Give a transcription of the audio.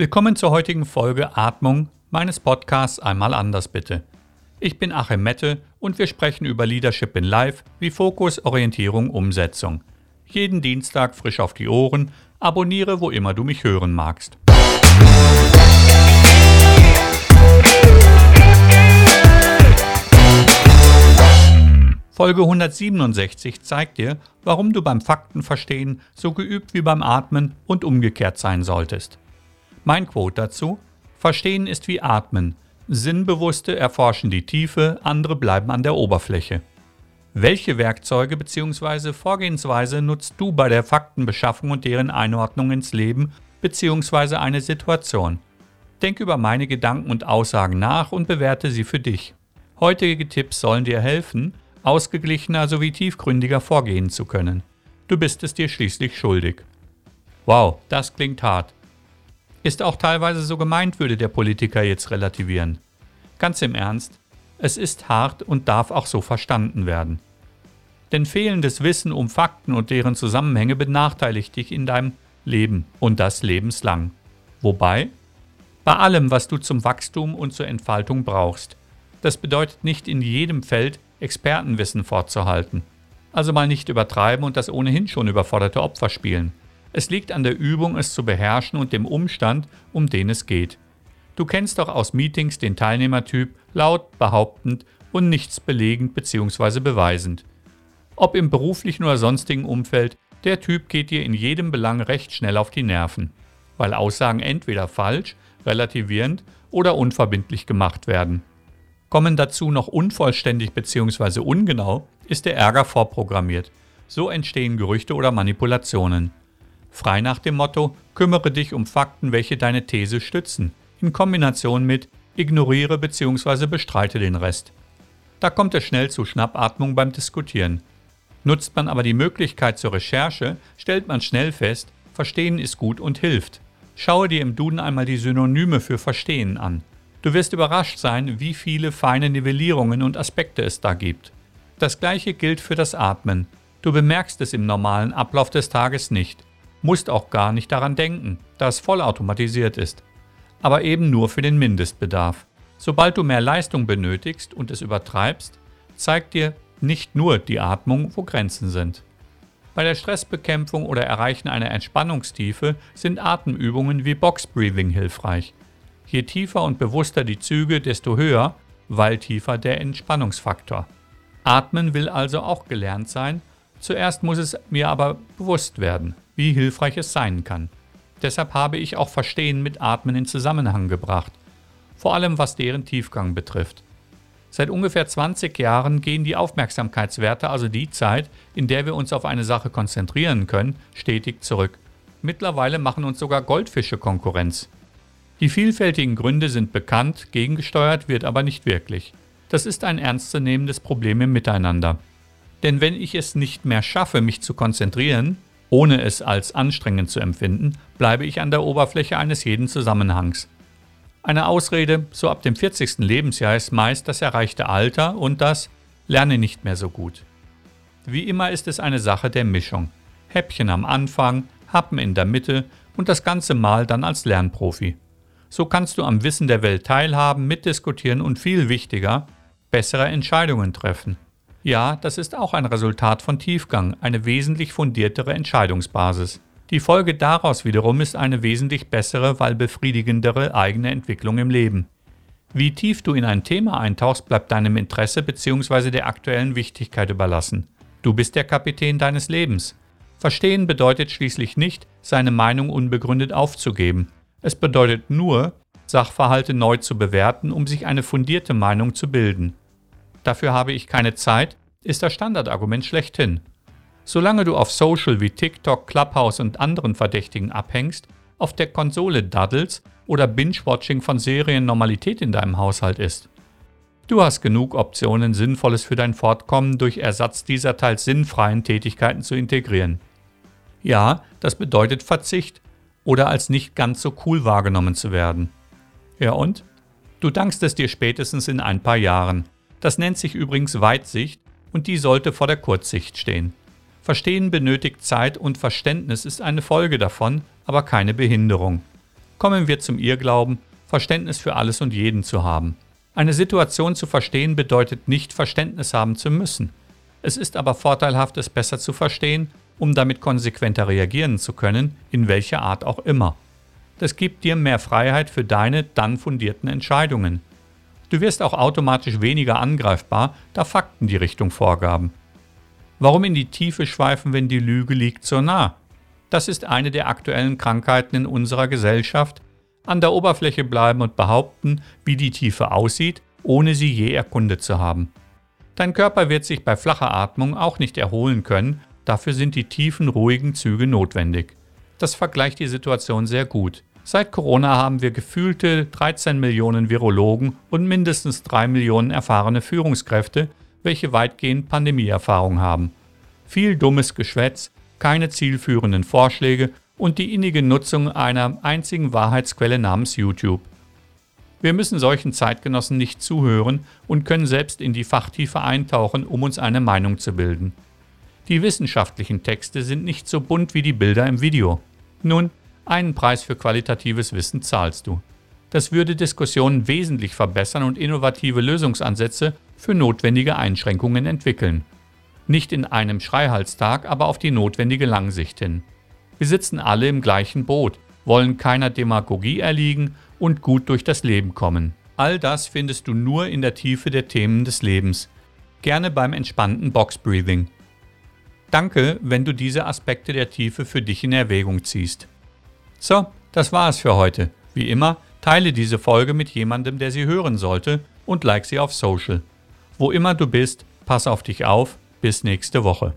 Willkommen zur heutigen Folge Atmung meines Podcasts Einmal anders bitte. Ich bin Achim Mette und wir sprechen über Leadership in Life wie Fokus, Orientierung, Umsetzung. Jeden Dienstag frisch auf die Ohren, abonniere, wo immer du mich hören magst. Folge 167 zeigt dir, warum du beim Faktenverstehen so geübt wie beim Atmen und umgekehrt sein solltest. Mein Quote dazu: Verstehen ist wie Atmen. Sinnbewusste erforschen die Tiefe, andere bleiben an der Oberfläche. Welche Werkzeuge bzw. Vorgehensweise nutzt du bei der Faktenbeschaffung und deren Einordnung ins Leben bzw. eine Situation? Denk über meine Gedanken und Aussagen nach und bewerte sie für dich. Heutige Tipps sollen dir helfen, ausgeglichener sowie tiefgründiger vorgehen zu können. Du bist es dir schließlich schuldig. Wow, das klingt hart. Ist auch teilweise so gemeint, würde der Politiker jetzt relativieren. Ganz im Ernst, es ist hart und darf auch so verstanden werden. Denn fehlendes Wissen um Fakten und deren Zusammenhänge benachteiligt dich in deinem Leben und das lebenslang. Wobei? Bei allem, was du zum Wachstum und zur Entfaltung brauchst. Das bedeutet nicht in jedem Feld Expertenwissen vorzuhalten. Also mal nicht übertreiben und das ohnehin schon überforderte Opfer spielen. Es liegt an der Übung, es zu beherrschen und dem Umstand, um den es geht. Du kennst doch aus Meetings den Teilnehmertyp laut, behauptend und nichts belegend bzw. beweisend. Ob im beruflichen oder sonstigen Umfeld, der Typ geht dir in jedem Belang recht schnell auf die Nerven, weil Aussagen entweder falsch, relativierend oder unverbindlich gemacht werden. Kommen dazu noch unvollständig bzw. ungenau, ist der Ärger vorprogrammiert. So entstehen Gerüchte oder Manipulationen. Frei nach dem Motto, kümmere dich um Fakten, welche deine These stützen, in Kombination mit ignoriere bzw. bestreite den Rest. Da kommt es schnell zu Schnappatmung beim Diskutieren. Nutzt man aber die Möglichkeit zur Recherche, stellt man schnell fest, Verstehen ist gut und hilft. Schaue dir im Duden einmal die Synonyme für Verstehen an. Du wirst überrascht sein, wie viele feine Nivellierungen und Aspekte es da gibt. Das gleiche gilt für das Atmen. Du bemerkst es im normalen Ablauf des Tages nicht musst auch gar nicht daran denken, da es vollautomatisiert ist. Aber eben nur für den Mindestbedarf. Sobald du mehr Leistung benötigst und es übertreibst, zeigt dir nicht nur die Atmung, wo Grenzen sind. Bei der Stressbekämpfung oder Erreichen einer Entspannungstiefe sind Atemübungen wie Box Breathing hilfreich. Je tiefer und bewusster die Züge, desto höher, weil tiefer der Entspannungsfaktor. Atmen will also auch gelernt sein, zuerst muss es mir aber bewusst werden wie hilfreich es sein kann. Deshalb habe ich auch Verstehen mit Atmen in Zusammenhang gebracht, vor allem was deren Tiefgang betrifft. Seit ungefähr 20 Jahren gehen die Aufmerksamkeitswerte, also die Zeit, in der wir uns auf eine Sache konzentrieren können, stetig zurück. Mittlerweile machen uns sogar Goldfische Konkurrenz. Die vielfältigen Gründe sind bekannt, gegengesteuert wird aber nicht wirklich. Das ist ein ernstzunehmendes Problem im Miteinander. Denn wenn ich es nicht mehr schaffe, mich zu konzentrieren, ohne es als anstrengend zu empfinden, bleibe ich an der Oberfläche eines jeden Zusammenhangs. Eine Ausrede, so ab dem 40. Lebensjahr, ist meist das erreichte Alter und das Lerne nicht mehr so gut. Wie immer ist es eine Sache der Mischung. Häppchen am Anfang, Happen in der Mitte und das ganze Mal dann als Lernprofi. So kannst du am Wissen der Welt teilhaben, mitdiskutieren und viel wichtiger, bessere Entscheidungen treffen. Ja, das ist auch ein Resultat von Tiefgang, eine wesentlich fundiertere Entscheidungsbasis. Die Folge daraus wiederum ist eine wesentlich bessere, weil befriedigendere eigene Entwicklung im Leben. Wie tief du in ein Thema eintauchst, bleibt deinem Interesse bzw. der aktuellen Wichtigkeit überlassen. Du bist der Kapitän deines Lebens. Verstehen bedeutet schließlich nicht, seine Meinung unbegründet aufzugeben. Es bedeutet nur, Sachverhalte neu zu bewerten, um sich eine fundierte Meinung zu bilden dafür habe ich keine Zeit, ist das Standardargument schlechthin. Solange du auf Social wie TikTok, Clubhouse und anderen Verdächtigen abhängst, auf der Konsole daddelst oder Binge-Watching von Serien Normalität in deinem Haushalt ist. Du hast genug Optionen, Sinnvolles für dein Fortkommen durch Ersatz dieser teils sinnfreien Tätigkeiten zu integrieren. Ja, das bedeutet Verzicht oder als nicht ganz so cool wahrgenommen zu werden. Ja und? Du dankst es dir spätestens in ein paar Jahren. Das nennt sich übrigens Weitsicht und die sollte vor der Kurzsicht stehen. Verstehen benötigt Zeit und Verständnis ist eine Folge davon, aber keine Behinderung. kommen wir zum Irrglauben, Verständnis für alles und jeden zu haben. Eine Situation zu verstehen bedeutet nicht Verständnis haben zu müssen. Es ist aber vorteilhaft, es besser zu verstehen, um damit konsequenter reagieren zu können, in welcher Art auch immer. Das gibt dir mehr Freiheit für deine dann fundierten Entscheidungen. Du wirst auch automatisch weniger angreifbar, da Fakten die Richtung vorgaben. Warum in die Tiefe schweifen, wenn die Lüge liegt so nah? Das ist eine der aktuellen Krankheiten in unserer Gesellschaft. An der Oberfläche bleiben und behaupten, wie die Tiefe aussieht, ohne sie je erkundet zu haben. Dein Körper wird sich bei flacher Atmung auch nicht erholen können, dafür sind die tiefen, ruhigen Züge notwendig. Das vergleicht die Situation sehr gut. Seit Corona haben wir gefühlte 13 Millionen Virologen und mindestens 3 Millionen erfahrene Führungskräfte, welche weitgehend Pandemieerfahrung haben. Viel dummes Geschwätz, keine zielführenden Vorschläge und die innige Nutzung einer einzigen Wahrheitsquelle namens YouTube. Wir müssen solchen Zeitgenossen nicht zuhören und können selbst in die Fachtiefe eintauchen, um uns eine Meinung zu bilden. Die wissenschaftlichen Texte sind nicht so bunt wie die Bilder im Video. Nun, einen Preis für qualitatives Wissen zahlst du. Das würde Diskussionen wesentlich verbessern und innovative Lösungsansätze für notwendige Einschränkungen entwickeln. Nicht in einem Schreihalstag, aber auf die notwendige Langsicht hin. Wir sitzen alle im gleichen Boot, wollen keiner Demagogie erliegen und gut durch das Leben kommen. All das findest du nur in der Tiefe der Themen des Lebens. Gerne beim entspannten Box Breathing. Danke, wenn du diese Aspekte der Tiefe für dich in Erwägung ziehst. So, das war es für heute. Wie immer, teile diese Folge mit jemandem, der sie hören sollte und like sie auf Social. Wo immer du bist, pass auf dich auf. Bis nächste Woche.